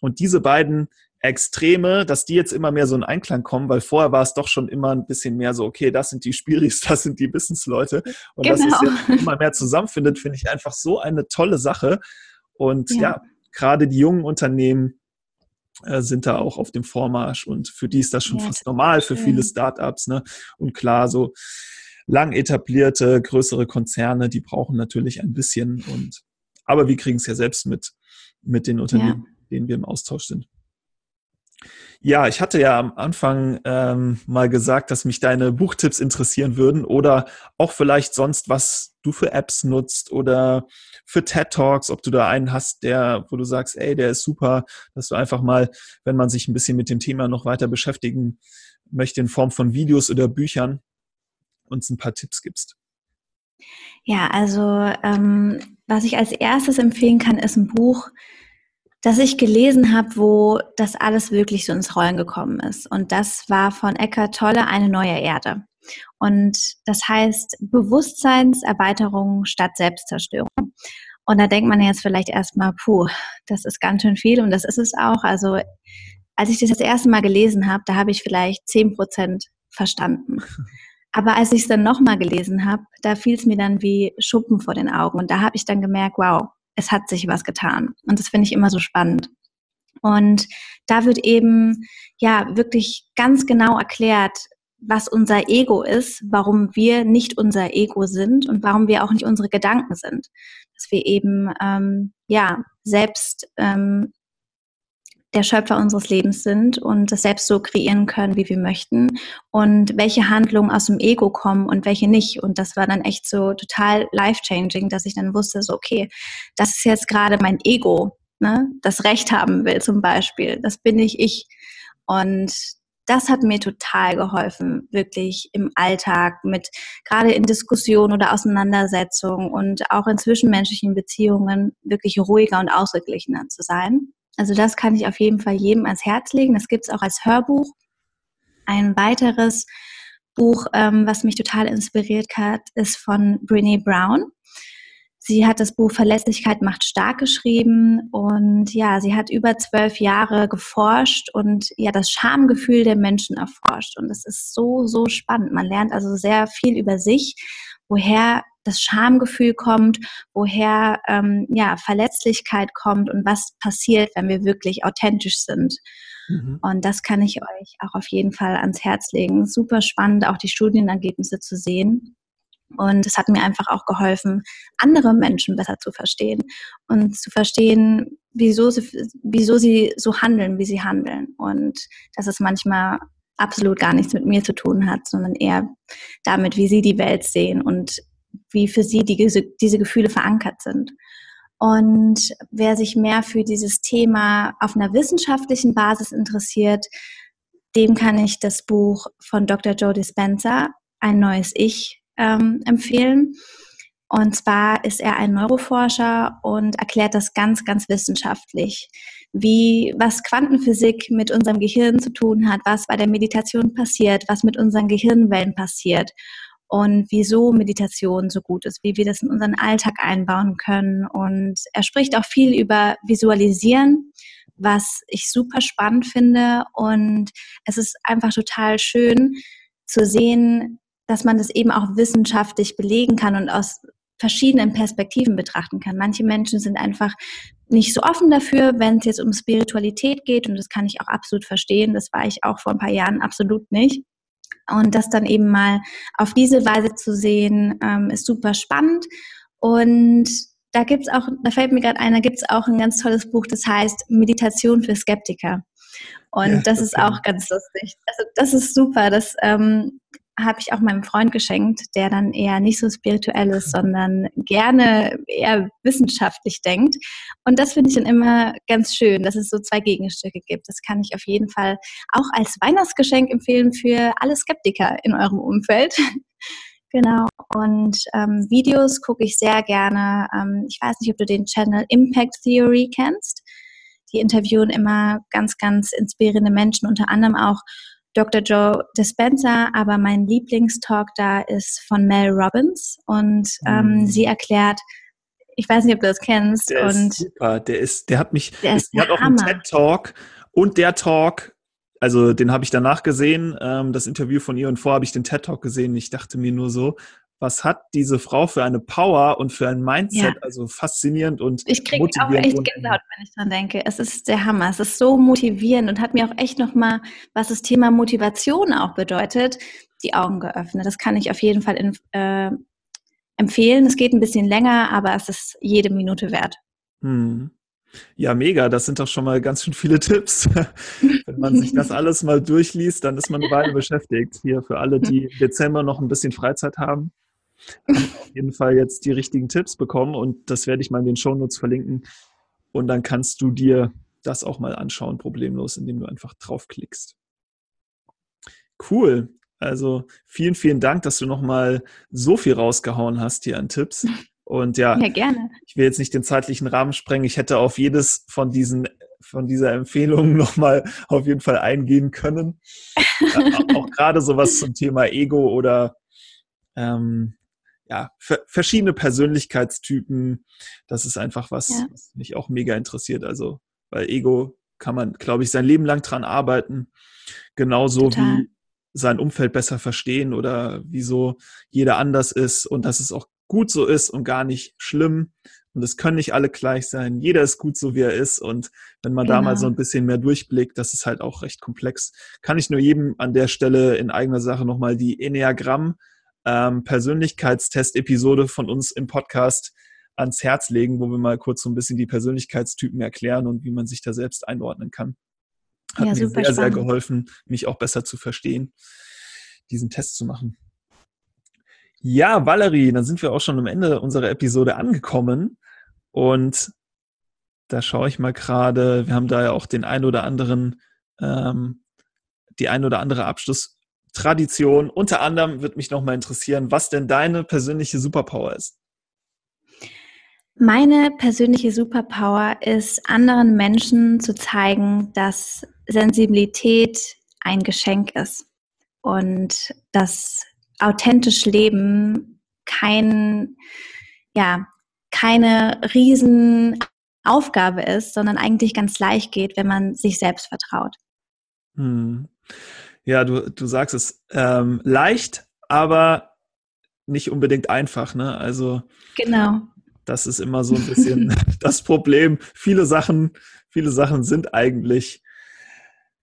Und diese beiden Extreme, dass die jetzt immer mehr so in Einklang kommen, weil vorher war es doch schon immer ein bisschen mehr so, okay, das sind die Spiris, das sind die Businessleute. Und genau. dass es jetzt immer mehr zusammenfindet, finde ich einfach so eine tolle Sache. Und ja, ja gerade die jungen Unternehmen äh, sind da auch auf dem Vormarsch und für die ist das schon ja, fast normal, für viele Startups. Ne? Und klar, so lang etablierte, größere Konzerne, die brauchen natürlich ein bisschen und aber wir kriegen es ja selbst mit, mit den Unternehmen, ja. denen wir im Austausch sind. Ja, ich hatte ja am Anfang ähm, mal gesagt, dass mich deine Buchtipps interessieren würden oder auch vielleicht sonst, was du für Apps nutzt oder für TED Talks, ob du da einen hast, der, wo du sagst, ey, der ist super, dass du einfach mal, wenn man sich ein bisschen mit dem Thema noch weiter beschäftigen möchte, in Form von Videos oder Büchern, uns ein paar Tipps gibst. Ja, also ähm, was ich als erstes empfehlen kann, ist ein Buch, das ich gelesen habe, wo das alles wirklich so ins Rollen gekommen ist. Und das war von Eckart Tolle, Eine neue Erde. Und das heißt Bewusstseinserweiterung statt Selbstzerstörung. Und da denkt man jetzt vielleicht erstmal, puh, das ist ganz schön viel und das ist es auch. Also als ich das das erste Mal gelesen habe, da habe ich vielleicht zehn Prozent verstanden. Aber als ich es dann nochmal gelesen habe, da fiel es mir dann wie Schuppen vor den Augen. Und da habe ich dann gemerkt, wow, es hat sich was getan. Und das finde ich immer so spannend. Und da wird eben ja wirklich ganz genau erklärt, was unser Ego ist, warum wir nicht unser Ego sind und warum wir auch nicht unsere Gedanken sind. Dass wir eben ähm, ja selbst ähm, der Schöpfer unseres Lebens sind und das selbst so kreieren können, wie wir möchten und welche Handlungen aus dem Ego kommen und welche nicht. Und das war dann echt so total life-changing, dass ich dann wusste, so, okay, das ist jetzt gerade mein Ego, ne, das Recht haben will zum Beispiel. Das bin ich ich. Und das hat mir total geholfen, wirklich im Alltag mit, gerade in Diskussionen oder Auseinandersetzungen und auch in zwischenmenschlichen Beziehungen wirklich ruhiger und ausgeglichener zu sein. Also das kann ich auf jeden Fall jedem ans Herz legen. Das gibt es auch als Hörbuch. Ein weiteres Buch, ähm, was mich total inspiriert hat, ist von Brene Brown. Sie hat das Buch Verlässlichkeit macht stark geschrieben und ja, sie hat über zwölf Jahre geforscht und ja das Schamgefühl der Menschen erforscht. Und das ist so, so spannend. Man lernt also sehr viel über sich, woher das Schamgefühl kommt, woher ähm, ja Verletzlichkeit kommt und was passiert, wenn wir wirklich authentisch sind. Mhm. Und das kann ich euch auch auf jeden Fall ans Herz legen. Super spannend, auch die Studienergebnisse zu sehen. Und es hat mir einfach auch geholfen, andere Menschen besser zu verstehen und zu verstehen, wieso sie, wieso sie so handeln, wie sie handeln. Und dass es manchmal absolut gar nichts mit mir zu tun hat, sondern eher damit, wie sie die Welt sehen und wie für sie die, diese Gefühle verankert sind. Und wer sich mehr für dieses Thema auf einer wissenschaftlichen Basis interessiert, dem kann ich das Buch von Dr. Joe Dispenza, Ein neues Ich, ähm, empfehlen. Und zwar ist er ein Neuroforscher und erklärt das ganz, ganz wissenschaftlich, wie, was Quantenphysik mit unserem Gehirn zu tun hat, was bei der Meditation passiert, was mit unseren Gehirnwellen passiert und wieso Meditation so gut ist, wie wir das in unseren Alltag einbauen können. Und er spricht auch viel über Visualisieren, was ich super spannend finde. Und es ist einfach total schön zu sehen, dass man das eben auch wissenschaftlich belegen kann und aus verschiedenen Perspektiven betrachten kann. Manche Menschen sind einfach nicht so offen dafür, wenn es jetzt um Spiritualität geht und das kann ich auch absolut verstehen. Das war ich auch vor ein paar Jahren absolut nicht. Und das dann eben mal auf diese Weise zu sehen, ähm, ist super spannend. Und da gibt's auch, da fällt mir gerade ein, da gibt's auch ein ganz tolles Buch, das heißt Meditation für Skeptiker. Und ja, das, das, ist auch ganz lustig. Also das ist super. Das ähm, habe ich auch meinem Freund geschenkt, der dann eher nicht so spirituell ist, sondern gerne eher wissenschaftlich denkt. Und das finde ich dann immer ganz schön, dass es so zwei Gegenstücke gibt. Das kann ich auf jeden Fall auch als Weihnachtsgeschenk empfehlen für alle Skeptiker in eurem Umfeld. Genau. Und ähm, Videos gucke ich sehr gerne. Ähm, ich weiß nicht, ob du den Channel Impact Theory kennst. Die interviewen immer ganz, ganz inspirierende Menschen, unter anderem auch Dr. Joe Dispenza, aber mein Lieblingstalk da ist von Mel Robbins und ähm, mm. sie erklärt, ich weiß nicht, ob du das kennst. Der und ist super, der ist, der hat mich, der, ist der hat auch einen TED-Talk und der Talk, also den habe ich danach gesehen, ähm, das Interview von ihr und vorher habe ich den TED-Talk gesehen. Ich dachte mir nur so, was hat diese Frau für eine Power und für ein Mindset, ja. also faszinierend und Ich kriege auch echt Gänsehaut, wenn ich dran denke. Es ist der Hammer. Es ist so motivierend und hat mir auch echt nochmal, was das Thema Motivation auch bedeutet, die Augen geöffnet. Das kann ich auf jeden Fall in, äh, empfehlen. Es geht ein bisschen länger, aber es ist jede Minute wert. Hm. Ja, mega. Das sind doch schon mal ganz schön viele Tipps. Wenn man sich das alles mal durchliest, dann ist man eine Weile beschäftigt. Hier für alle, die im Dezember noch ein bisschen Freizeit haben haben auf jeden Fall jetzt die richtigen Tipps bekommen und das werde ich mal in den Shownotes verlinken. Und dann kannst du dir das auch mal anschauen, problemlos, indem du einfach draufklickst. Cool. Also vielen, vielen Dank, dass du nochmal so viel rausgehauen hast hier an Tipps. Und ja, ja, gerne. ich will jetzt nicht den zeitlichen Rahmen sprengen. Ich hätte auf jedes von diesen von dieser Empfehlung nochmal auf jeden Fall eingehen können. auch gerade sowas zum Thema Ego oder ähm, ja, verschiedene Persönlichkeitstypen. Das ist einfach was, ja. was mich auch mega interessiert. Also, weil Ego kann man, glaube ich, sein Leben lang dran arbeiten. Genauso Total. wie sein Umfeld besser verstehen oder wieso jeder anders ist und dass es auch gut so ist und gar nicht schlimm. Und es können nicht alle gleich sein. Jeder ist gut so, wie er ist. Und wenn man genau. da mal so genau. ein bisschen mehr durchblickt, das ist halt auch recht komplex. Kann ich nur jedem an der Stelle in eigener Sache nochmal die Enneagramm ähm, Persönlichkeitstest-Episode von uns im Podcast ans Herz legen, wo wir mal kurz so ein bisschen die Persönlichkeitstypen erklären und wie man sich da selbst einordnen kann. Hat ja, mir sehr, spannend. sehr geholfen, mich auch besser zu verstehen, diesen Test zu machen. Ja, Valerie, dann sind wir auch schon am Ende unserer Episode angekommen. Und da schaue ich mal gerade, wir haben da ja auch den ein oder anderen, ähm, die ein oder andere Abschluss, Tradition. Unter anderem wird mich nochmal interessieren, was denn deine persönliche Superpower ist. Meine persönliche Superpower ist, anderen Menschen zu zeigen, dass Sensibilität ein Geschenk ist und dass authentisch Leben kein, ja, keine Riesenaufgabe ist, sondern eigentlich ganz leicht geht, wenn man sich selbst vertraut. Hm. Ja, du, du sagst es ähm, leicht, aber nicht unbedingt einfach, ne? Also genau. Das ist immer so ein bisschen das Problem. Viele Sachen, viele Sachen sind eigentlich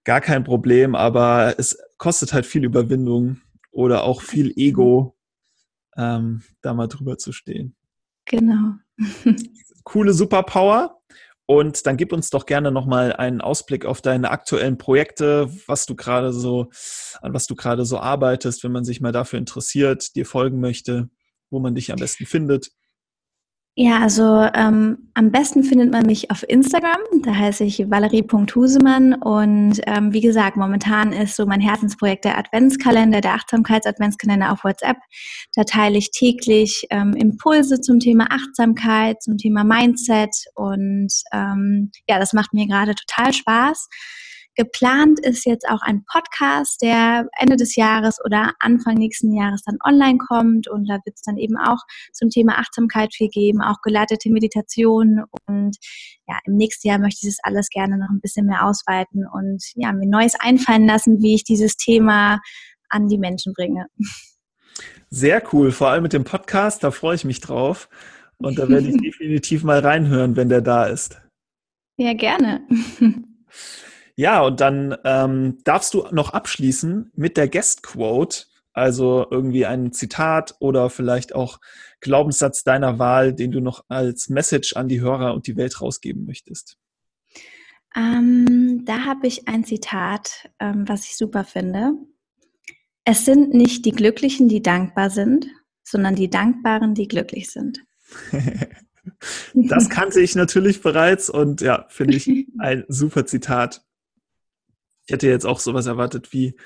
gar kein Problem, aber es kostet halt viel Überwindung oder auch viel Ego, ähm, da mal drüber zu stehen. Genau. Coole Superpower. Und dann gib uns doch gerne nochmal einen Ausblick auf deine aktuellen Projekte, was du gerade so, an was du gerade so arbeitest, wenn man sich mal dafür interessiert, dir folgen möchte, wo man dich am besten findet. Ja, also ähm, am besten findet man mich auf Instagram. Da heiße ich valerie.husemann. Und ähm, wie gesagt, momentan ist so mein Herzensprojekt der Adventskalender, der Achtsamkeits-Adventskalender auf WhatsApp. Da teile ich täglich ähm, Impulse zum Thema Achtsamkeit, zum Thema Mindset. Und ähm, ja, das macht mir gerade total Spaß. Geplant ist jetzt auch ein Podcast, der Ende des Jahres oder Anfang nächsten Jahres dann online kommt. Und da wird es dann eben auch zum Thema Achtsamkeit viel geben, auch geleitete Meditation. Und ja, im nächsten Jahr möchte ich das alles gerne noch ein bisschen mehr ausweiten und ja, mir Neues einfallen lassen, wie ich dieses Thema an die Menschen bringe. Sehr cool, vor allem mit dem Podcast, da freue ich mich drauf. Und da werde ich definitiv mal reinhören, wenn der da ist. Ja, gerne. Ja, und dann ähm, darfst du noch abschließen mit der Guest Quote, also irgendwie ein Zitat oder vielleicht auch Glaubenssatz deiner Wahl, den du noch als Message an die Hörer und die Welt rausgeben möchtest. Ähm, da habe ich ein Zitat, ähm, was ich super finde. Es sind nicht die Glücklichen, die dankbar sind, sondern die Dankbaren, die glücklich sind. das kannte ich natürlich bereits und ja, finde ich ein super Zitat. Ich hätte jetzt auch sowas erwartet wie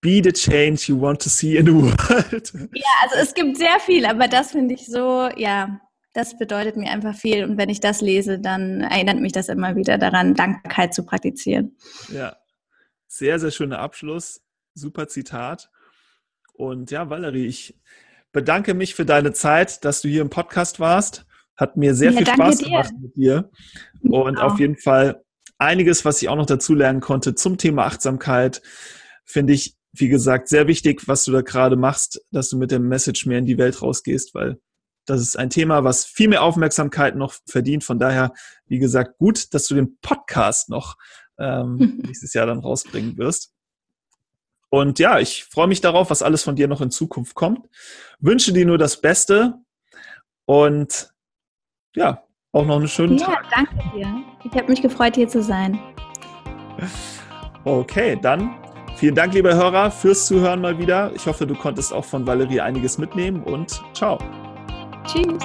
Be the change you want to see in the world. Ja, also es gibt sehr viel, aber das finde ich so, ja, das bedeutet mir einfach viel. Und wenn ich das lese, dann erinnert mich das immer wieder daran, Dankbarkeit zu praktizieren. Ja, sehr, sehr schöner Abschluss. Super Zitat. Und ja, Valerie, ich bedanke mich für deine Zeit, dass du hier im Podcast warst. Hat mir sehr ja, viel Spaß dir. gemacht mit dir. Und genau. auf jeden Fall einiges, was ich auch noch dazu lernen konnte zum Thema Achtsamkeit. Finde ich, wie gesagt, sehr wichtig, was du da gerade machst, dass du mit dem Message mehr in die Welt rausgehst, weil das ist ein Thema, was viel mehr Aufmerksamkeit noch verdient. Von daher, wie gesagt, gut, dass du den Podcast noch ähm, nächstes Jahr dann rausbringen wirst. Und ja, ich freue mich darauf, was alles von dir noch in Zukunft kommt. Wünsche dir nur das Beste und ja, auch noch einen schönen ja, Tag. Ja, danke dir. Ich habe mich gefreut, hier zu sein. Okay, dann vielen Dank, liebe Hörer, fürs Zuhören mal wieder. Ich hoffe, du konntest auch von Valerie einiges mitnehmen und ciao. Tschüss.